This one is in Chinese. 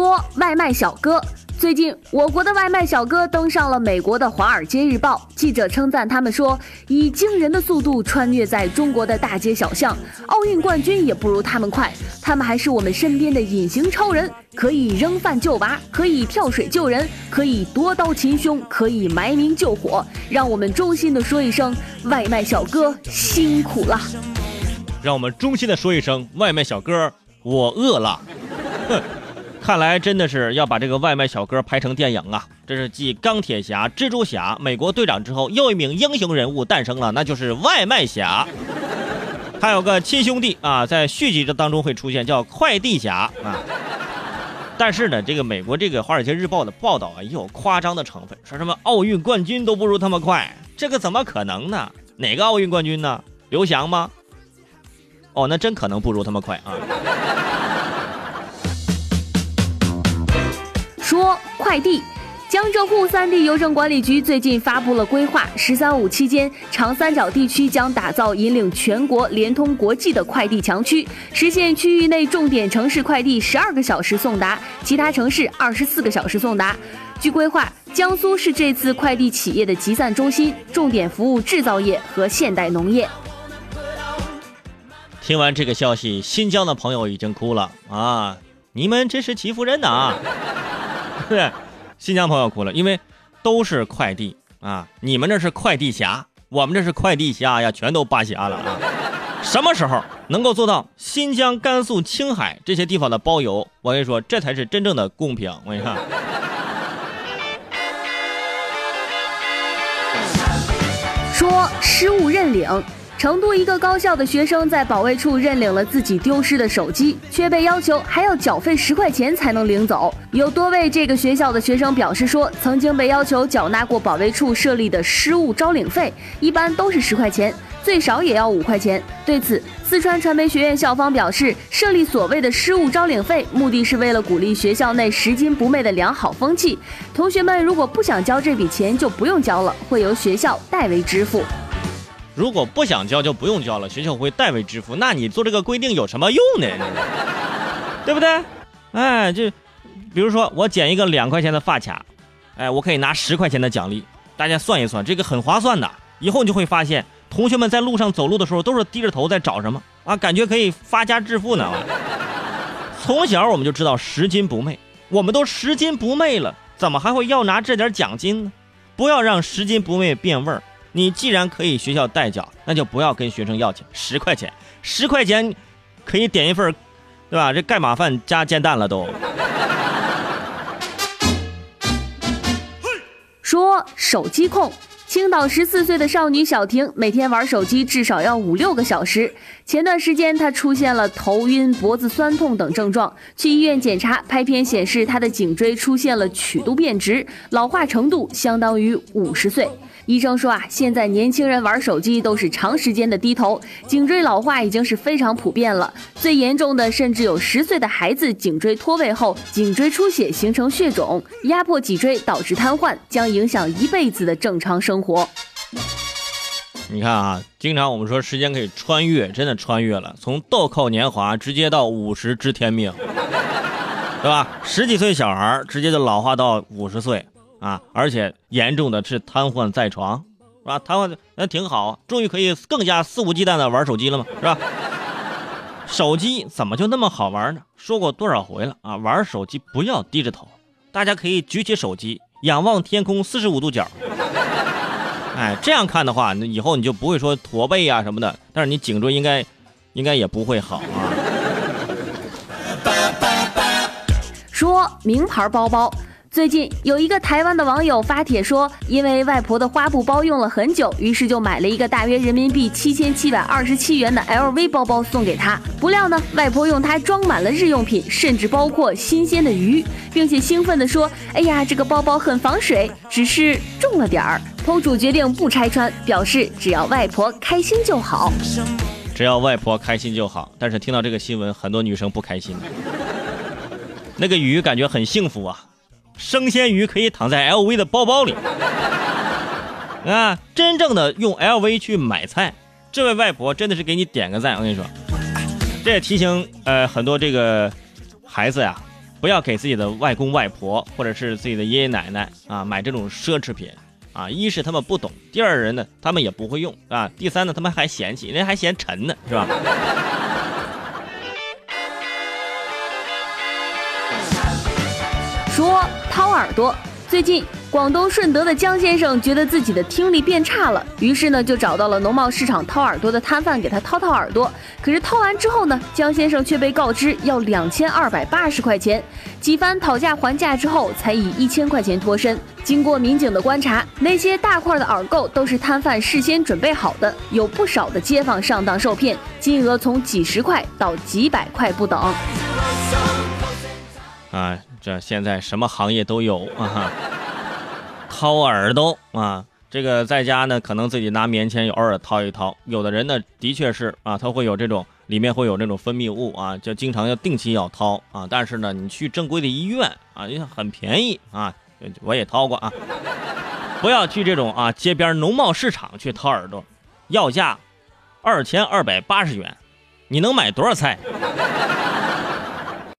说外卖小哥。最近，我国的外卖小哥登上了美国的《华尔街日报》，记者称赞他们说，以惊人的速度穿越在中国的大街小巷，奥运冠军也不如他们快。他们还是我们身边的隐形超人，可以扔饭救娃，可以跳水救人，可以夺刀擒凶，可以埋名救火。让我们衷心的说一声，外卖小哥辛苦了。让我们衷心的说一声，外卖小哥，我饿了。哼。看来真的是要把这个外卖小哥拍成电影啊！这是继钢铁侠、蜘蛛侠、美国队长之后，又一名英雄人物诞生了，那就是外卖侠。还有个亲兄弟啊，在续集的当中会出现，叫快递侠啊。但是呢，这个美国这个《华尔街日报》的报道啊，也有夸张的成分，说什么奥运冠军都不如他们快，这个怎么可能呢？哪个奥运冠军呢？刘翔吗？哦，那真可能不如他们快啊。说快递，江浙沪三地邮政管理局最近发布了规划，“十三五”期间，长三角地区将打造引领全国联通国际的快递强区，实现区域内重点城市快递十二个小时送达，其他城市二十四个小时送达。据规划，江苏是这次快递企业的集散中心，重点服务制造业和现代农业。听完这个消息，新疆的朋友已经哭了啊！你们真是欺负人呐！对，新疆朋友哭了，因为都是快递啊，你们这是快递侠，我们这是快递侠呀，全都扒瞎了啊！什么时候能够做到新疆、甘肃、青海这些地方的包邮？我跟你说，这才是真正的公平。我跟你看，说失物认领。成都一个高校的学生在保卫处认领了自己丢失的手机，却被要求还要缴费十块钱才能领走。有多位这个学校的学生表示说，曾经被要求缴纳过保卫处设立的失物招领费，一般都是十块钱，最少也要五块钱。对此，四川传媒学院校方表示，设立所谓的失物招领费，目的是为了鼓励学校内拾金不昧的良好风气。同学们如果不想交这笔钱，就不用交了，会由学校代为支付。如果不想交就不用交了，学校会代为支付。那你做这个规定有什么用呢？对不对？哎，就比如说我剪一个两块钱的发卡，哎，我可以拿十块钱的奖励。大家算一算，这个很划算的。以后你就会发现，同学们在路上走路的时候都是低着头在找什么啊？感觉可以发家致富呢。从小我们就知道拾金不昧，我们都拾金不昧了，怎么还会要拿这点奖金呢？不要让拾金不昧变味儿。你既然可以学校代缴，那就不要跟学生要钱，十块钱，十块钱可以点一份，对吧？这盖码饭加煎蛋了都。说手机控。青岛十四岁的少女小婷每天玩手机至少要五六个小时。前段时间，她出现了头晕、脖子酸痛等症状，去医院检查，拍片显示她的颈椎出现了曲度变直，老化程度相当于五十岁。医生说啊，现在年轻人玩手机都是长时间的低头，颈椎老化已经是非常普遍了。最严重的甚至有十岁的孩子颈椎脱位后，颈椎出血形成血肿，压迫脊椎导致瘫痪，将影响一辈子的正常生活。活你看啊，经常我们说时间可以穿越，真的穿越了，从豆蔻年华直接到五十知天命，对吧？十几岁小孩直接就老化到五十岁。啊，而且严重的是瘫痪在床，是吧？瘫痪那挺好，终于可以更加肆无忌惮的玩手机了嘛，是吧？手机怎么就那么好玩呢？说过多少回了啊？玩手机不要低着头，大家可以举起手机，仰望天空四十五度角。哎，这样看的话，那以后你就不会说驼背啊什么的，但是你颈椎应该，应该也不会好啊。说名牌包包。最近有一个台湾的网友发帖说，因为外婆的花布包用了很久，于是就买了一个大约人民币七千七百二十七元的 LV 包包送给她。不料呢，外婆用它装满了日用品，甚至包括新鲜的鱼，并且兴奋地说：“哎呀，这个包包很防水，只是重了点儿。”偷主决定不拆穿，表示只要外婆开心就好。只要外婆开心就好。但是听到这个新闻，很多女生不开心。那个鱼感觉很幸福啊。生鲜鱼可以躺在 LV 的包包里啊！真正的用 LV 去买菜，这位外婆真的是给你点个赞。我跟你说，这也提醒呃很多这个孩子呀，不要给自己的外公外婆或者是自己的爷爷奶奶啊买这种奢侈品啊。一是他们不懂，第二人呢他们也不会用啊，第三呢他们还嫌弃，人家还嫌沉呢，是吧？说掏耳朵。最近，广东顺德的江先生觉得自己的听力变差了，于是呢就找到了农贸市场掏耳朵的摊贩给他掏掏耳朵。可是掏完之后呢，江先生却被告知要两千二百八十块钱。几番讨价还价之后，才以一千块钱脱身。经过民警的观察，那些大块的耳垢都是摊贩事先准备好的，有不少的街坊上当受骗，金额从几十块到几百块不等。啊，这现在什么行业都有啊！掏耳朵啊，这个在家呢，可能自己拿棉签偶尔掏一掏。有的人呢，的确是啊，他会有这种里面会有这种分泌物啊，就经常要定期要掏啊。但是呢，你去正规的医院啊，也很便宜啊，我也掏过啊。不要去这种啊街边农贸市场去掏耳朵，要价二千二百八十元，你能买多少菜？